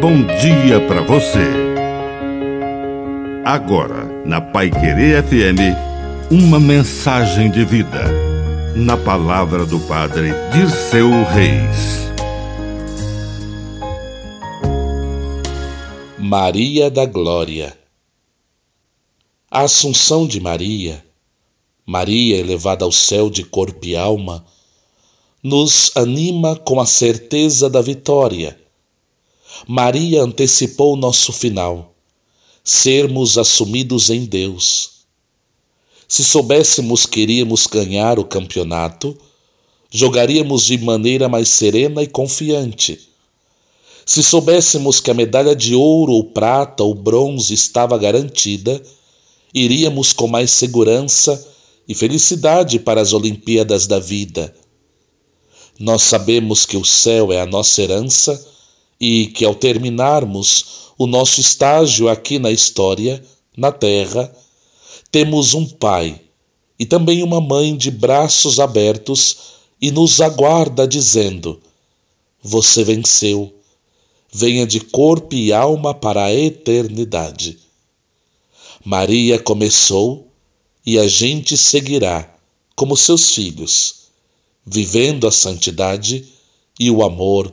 bom dia para você. Agora, na Pai Querer FM, uma mensagem de vida. Na palavra do Padre Dirceu Reis. Maria da Glória. A Assunção de Maria, Maria elevada ao céu de corpo e alma, nos anima com a certeza da vitória Maria antecipou nosso final, sermos assumidos em Deus. Se soubéssemos que iríamos ganhar o campeonato, jogaríamos de maneira mais serena e confiante. Se soubéssemos que a medalha de ouro ou prata ou bronze estava garantida, iríamos com mais segurança e felicidade para as Olimpíadas da vida. Nós sabemos que o céu é a nossa herança e que ao terminarmos o nosso estágio aqui na história, na Terra, temos um pai e também uma mãe de braços abertos e nos aguarda dizendo: Você venceu, venha de corpo e alma para a eternidade. Maria começou e a gente seguirá como seus filhos, vivendo a santidade e o amor